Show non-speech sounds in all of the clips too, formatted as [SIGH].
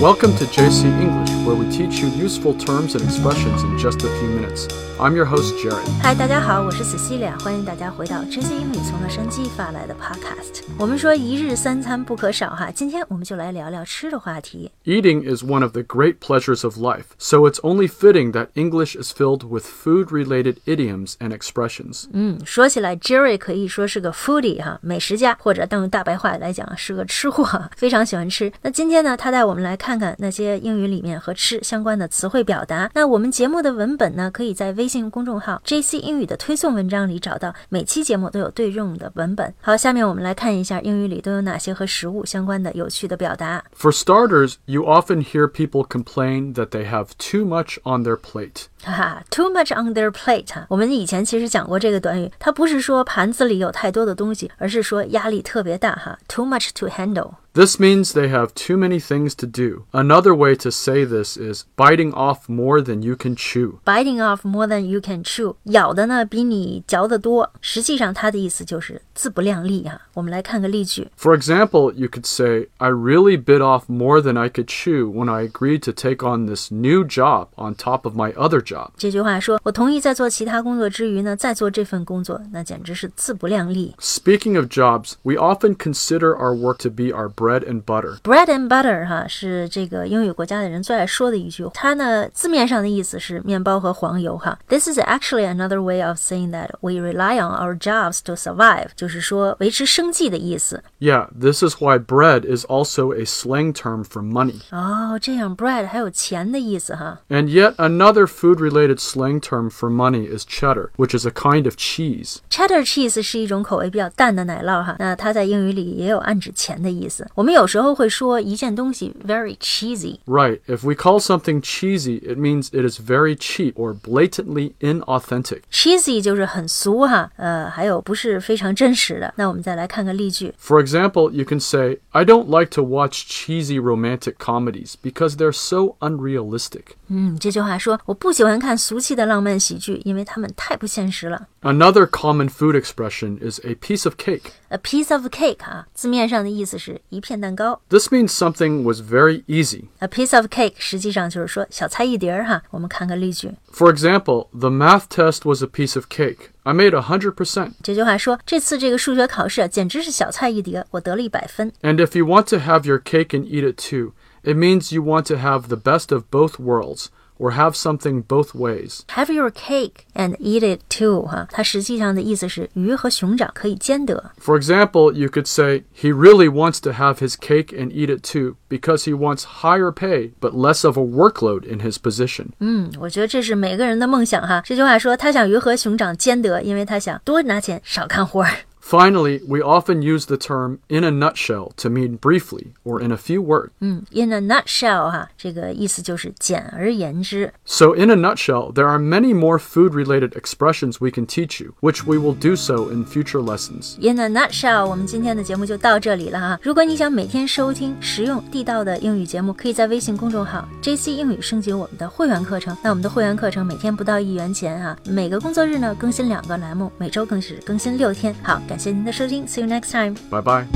Welcome to JC English, where we teach you useful terms and expressions in just a few minutes. I'm your host, Jared. 嗨，大家好，我是 Cecilia，欢迎大家回到这些英语从洛杉矶发来的 Podcast。我们说一日三餐不可少哈，今天我们就来聊聊吃的话题。 Eating is one of the great pleasures of life, so it's only fitting that English is filled with food related idioms and expressions. 嗯，说起来，Jerry 可以说是个 foodie 哈，美食家，或者当用大白话来讲是个吃货，非常喜欢吃。那今天呢，他带我们来看 看看那些英语里面和吃相关的词汇表达。那我们节目的文本呢，可以在微信公众号 JC 英语的推送文章里找到，每期节目都有对应的文本。好，下面我们来看一下英语里都有哪些和食物相关的有趣的表达。For starters, you often hear people complain that they have too much on their plate. 哈 [LAUGHS] 哈，too much on their plate 哈。我们以前其实讲过这个短语，它不是说盘子里有太多的东西，而是说压力特别大哈，too much to handle。This means they have too many things to do. Another way to say this is biting off more than you can chew. Biting off more than you can chew，咬的呢比你嚼得多。实际上它的意思就是自不量力哈。我们来看个例句 For example, you could say, I really bit off more than I could chew when I agreed to take on this new job on top of my other job. 这句话说，我同意在做其他工作之余呢，再做这份工作，那简直是自不量力。 Speaking of jobs, we often consider our work to be our bread and butter. Bread and butter 哈是这个英语国家的人最爱说的一句，它呢字面上的意思是面包和黄油哈。This is actually another way of saying that we rely on our jobs to survive，就是说维持生计的意思。 Yeah, this is why bread is also a slang term for money. 哦，这样 bread 还有钱的意思哈。 And yet another food related slang term for money is cheddar, which is a kind of cheese. Cheddar cheese 是一种口味比较淡的奶酪哈，那它在英语里也有暗指钱的意思。 我们有时候会说一件东西 very cheesy。 Right, if we call something cheesy, it means it is very cheap or blatantly inauthentic. cheesy 就是很俗哈，呃，还有不是非常真实的。那我们再来看个例句 For example, you can say, I don't like to watch cheesy romantic comedies because they're so unrealistic. 嗯，这句话说我不喜欢看俗气的浪漫喜剧，因为它们太不现实了。 Another common food expression is a piece of cake. A piece of cake 啊，字面上的意思是一片蛋糕。 This means something was very easy. A piece of cake 实际上就是说小菜一碟儿哈。我们看个例句， For example, the math test was a piece of cake. I made 100%. 这句话说这次这个数学考试啊，简直是小菜一碟，我得了一百分。 And if you want to have your cake and eat it too, it means you want to have the best of both worlds or have something both ways. Have your cake and eat it too 哈，它实际上的意思是鱼和熊掌可以兼得。 For example, you could say, he really wants to have his cake and eat it too because he wants higher pay but less of a workload in his position. 嗯，我觉得这是每个人的梦想哈。这句话说他想鱼和熊掌兼得，因为他想多拿钱少干活儿。 Finally, we often use the term in a nutshell to mean briefly or in a few words. 嗯，in a nutshell 哈，这个意思就是简而言之。 So, in a nutshell, there are many more food related expressions we can teach you, which we will do so in future lessons. In a nutshell，我们今天的节目就到这里了哈。如果你想每天收听实用地道的英语节目，可以在微信公众号 JC 英语升级我们的会员课程。那我们的会员课程每天不到一元钱哈，每个工作日呢更新两个栏目，每周更是更新六天。好，感 谢您的收听，See you next time。 Bye bye.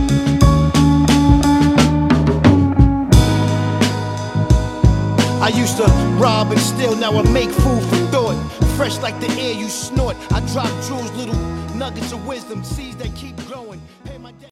I used to rob and steal, now I make food for thought. Fresh like the air you snort. I drop jewels, little nuggets of wisdom, seeds that keep.